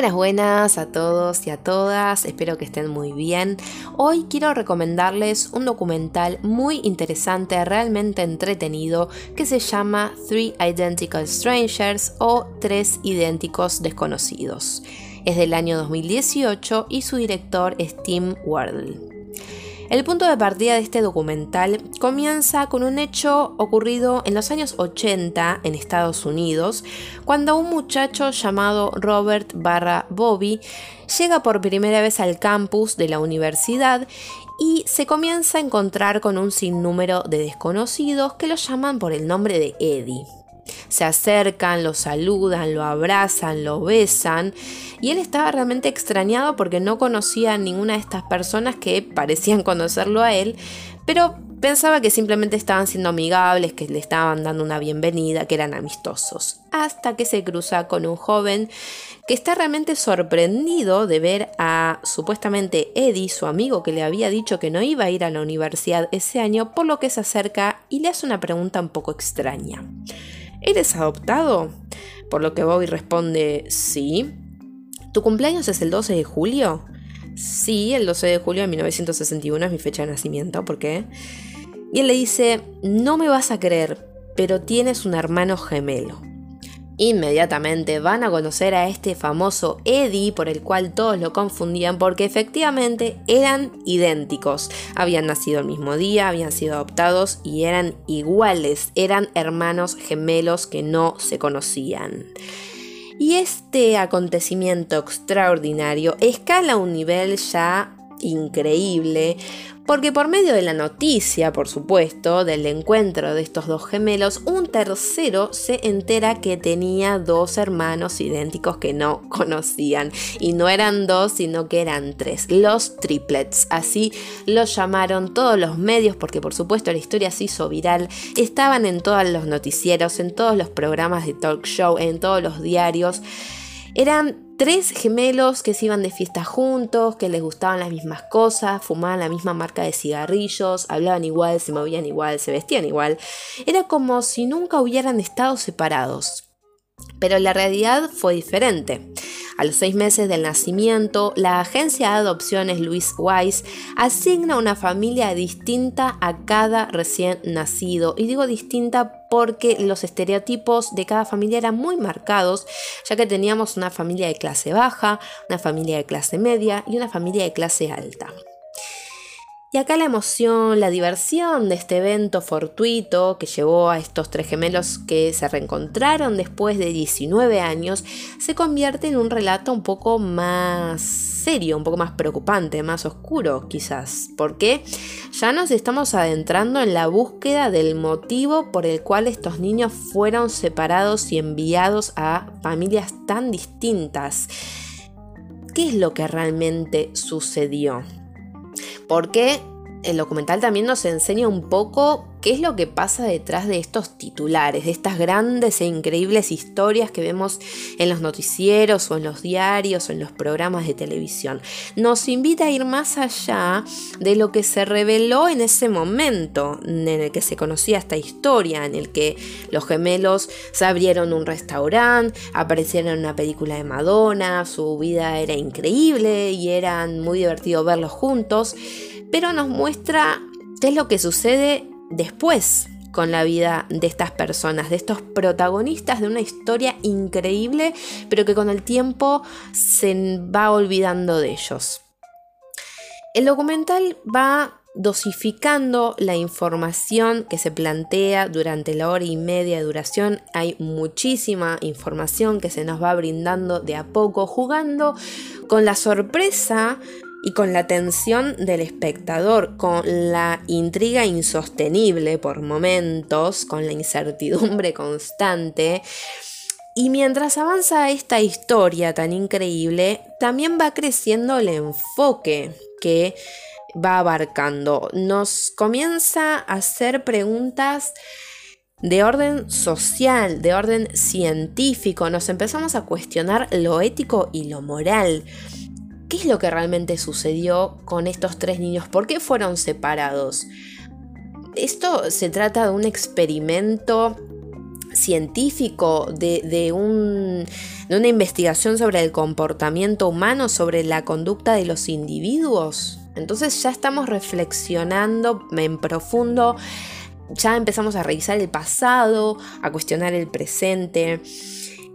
Buenas, buenas a todos y a todas, espero que estén muy bien. Hoy quiero recomendarles un documental muy interesante, realmente entretenido, que se llama Three Identical Strangers o Tres Idénticos Desconocidos. Es del año 2018 y su director es Tim Wardle. El punto de partida de este documental comienza con un hecho ocurrido en los años 80 en Estados Unidos, cuando un muchacho llamado Robert barra Bobby llega por primera vez al campus de la universidad y se comienza a encontrar con un sinnúmero de desconocidos que lo llaman por el nombre de Eddie. Se acercan, lo saludan, lo abrazan, lo besan y él estaba realmente extrañado porque no conocía a ninguna de estas personas que parecían conocerlo a él, pero pensaba que simplemente estaban siendo amigables, que le estaban dando una bienvenida, que eran amistosos. Hasta que se cruza con un joven que está realmente sorprendido de ver a supuestamente Eddie, su amigo que le había dicho que no iba a ir a la universidad ese año, por lo que se acerca y le hace una pregunta un poco extraña. ¿Eres adoptado? Por lo que Bobby responde, sí. ¿Tu cumpleaños es el 12 de julio? Sí, el 12 de julio de 1961 es mi fecha de nacimiento. ¿Por qué? Y él le dice, no me vas a creer, pero tienes un hermano gemelo. Inmediatamente van a conocer a este famoso Eddie por el cual todos lo confundían porque efectivamente eran idénticos. Habían nacido el mismo día, habían sido adoptados y eran iguales, eran hermanos gemelos que no se conocían. Y este acontecimiento extraordinario escala un nivel ya increíble porque por medio de la noticia, por supuesto, del encuentro de estos dos gemelos, un tercero se entera que tenía dos hermanos idénticos que no conocían. Y no eran dos, sino que eran tres, los triplets. Así los llamaron todos los medios, porque por supuesto la historia se hizo viral. Estaban en todos los noticieros, en todos los programas de talk show, en todos los diarios. Eran tres gemelos que se iban de fiesta juntos, que les gustaban las mismas cosas, fumaban la misma marca de cigarrillos, hablaban igual, se movían igual, se vestían igual. Era como si nunca hubieran estado separados. Pero la realidad fue diferente. A los seis meses del nacimiento, la agencia de adopciones Louis Wise asigna una familia distinta a cada recién nacido. Y digo distinta porque los estereotipos de cada familia eran muy marcados, ya que teníamos una familia de clase baja, una familia de clase media y una familia de clase alta. Y acá la emoción, la diversión de este evento fortuito que llevó a estos tres gemelos que se reencontraron después de 19 años se convierte en un relato un poco más serio, un poco más preocupante, más oscuro quizás, porque ya nos estamos adentrando en la búsqueda del motivo por el cual estos niños fueron separados y enviados a familias tan distintas. ¿Qué es lo que realmente sucedió? Porque el documental también nos enseña un poco qué es lo que pasa detrás de estos titulares, de estas grandes e increíbles historias que vemos en los noticieros o en los diarios o en los programas de televisión. Nos invita a ir más allá de lo que se reveló en ese momento en el que se conocía esta historia, en el que los gemelos se abrieron un restaurante, aparecieron en una película de Madonna, su vida era increíble y era muy divertido verlos juntos, pero nos muestra qué es lo que sucede después con la vida de estas personas, de estos protagonistas de una historia increíble, pero que con el tiempo se va olvidando de ellos. El documental va dosificando la información que se plantea durante la hora y media de duración. Hay muchísima información que se nos va brindando de a poco, jugando con la sorpresa y con la tensión del espectador, con la intriga insostenible por momentos, con la incertidumbre constante. Y mientras avanza esta historia tan increíble, también va creciendo el enfoque que va abarcando. Nos comienza a hacer preguntas de orden social, de orden científico. Nos empezamos a cuestionar lo ético y lo moral. ¿Qué es lo que realmente sucedió con estos tres niños? ¿Por qué fueron separados? Esto se trata de un experimento científico, de, una investigación sobre el comportamiento humano, sobre la conducta de los individuos. Entonces ya estamos reflexionando en profundo, ya empezamos a revisar el pasado, a cuestionar el presente.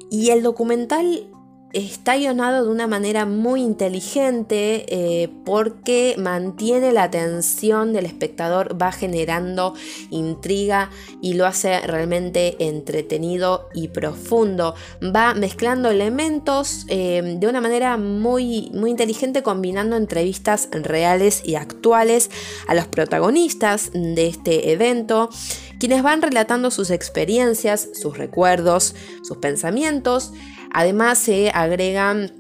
Y el documental está guionado de una manera muy inteligente eh, porque mantiene la atención del espectador, va generando intriga y lo hace realmente entretenido y profundo. Va mezclando elementos eh, de una manera muy, muy inteligente, combinando entrevistas reales y actuales a los protagonistas de este evento quienes van relatando sus experiencias, sus recuerdos, sus pensamientos Además se agregan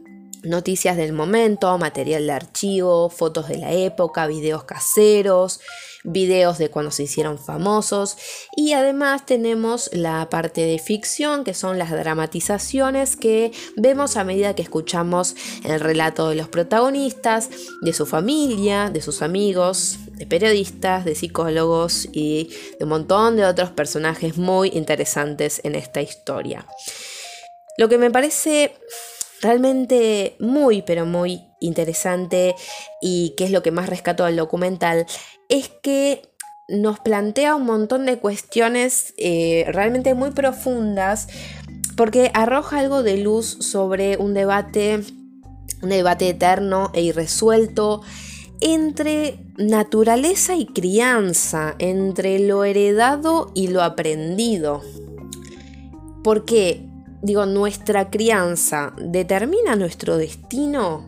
noticias del momento, material de archivo, fotos de la época, videos caseros, videos de cuando se hicieron famosos y además tenemos la parte de ficción que son las dramatizaciones que vemos a medida que escuchamos el relato de los protagonistas, de su familia, de sus amigos, de periodistas, de psicólogos y de un montón de otros personajes muy interesantes en esta historia. Lo que me parece realmente muy, pero muy interesante y que es lo que más rescato del documental, es que nos plantea un montón de cuestiones eh, realmente muy profundas porque arroja algo de luz sobre un debate, un debate eterno e irresuelto entre naturaleza y crianza, entre lo heredado y lo aprendido. Porque digo, nuestra crianza determina nuestro destino?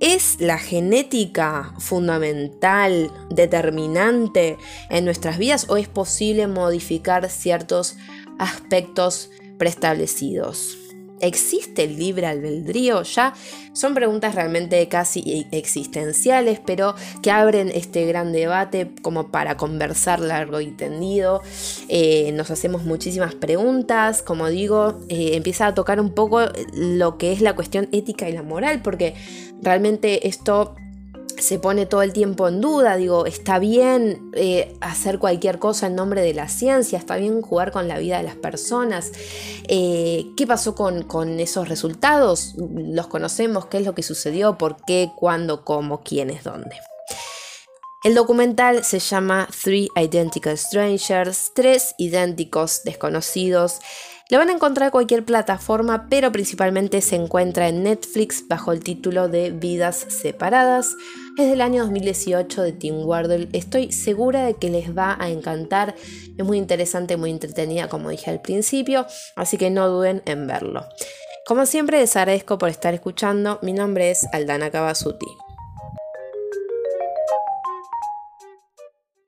¿Es la genética fundamental, determinante en nuestras vidas o es posible modificar ciertos aspectos preestablecidos? ¿Existe el libre albedrío? Ya son preguntas realmente casi existenciales, pero que abren este gran debate como para conversar largo y tendido. Eh, nos hacemos muchísimas preguntas, como digo, eh, empieza a tocar un poco lo que es la cuestión ética y la moral, porque realmente esto se pone todo el tiempo en duda, digo, está bien eh, hacer cualquier cosa en nombre de la ciencia, está bien jugar con la vida de las personas. Eh, ¿Qué pasó con, con, esos resultados? ¿Los conocemos? ¿Qué es lo que sucedió? ¿Por qué? ¿Cuándo? ¿Cómo? ¿Quiénes? ¿Dónde? El documental se llama Three Identical Strangers, tres idénticos desconocidos. Lo van a encontrar en cualquier plataforma, pero principalmente se encuentra en Netflix bajo el título de Vidas Separadas. Es del año 2018 de Tim Wardle. Estoy segura de que les va a encantar. Es muy interesante, muy entretenida, como dije al principio, así que no duden en verlo. Como siempre, les agradezco por estar escuchando. Mi nombre es Aldana Kabasuti.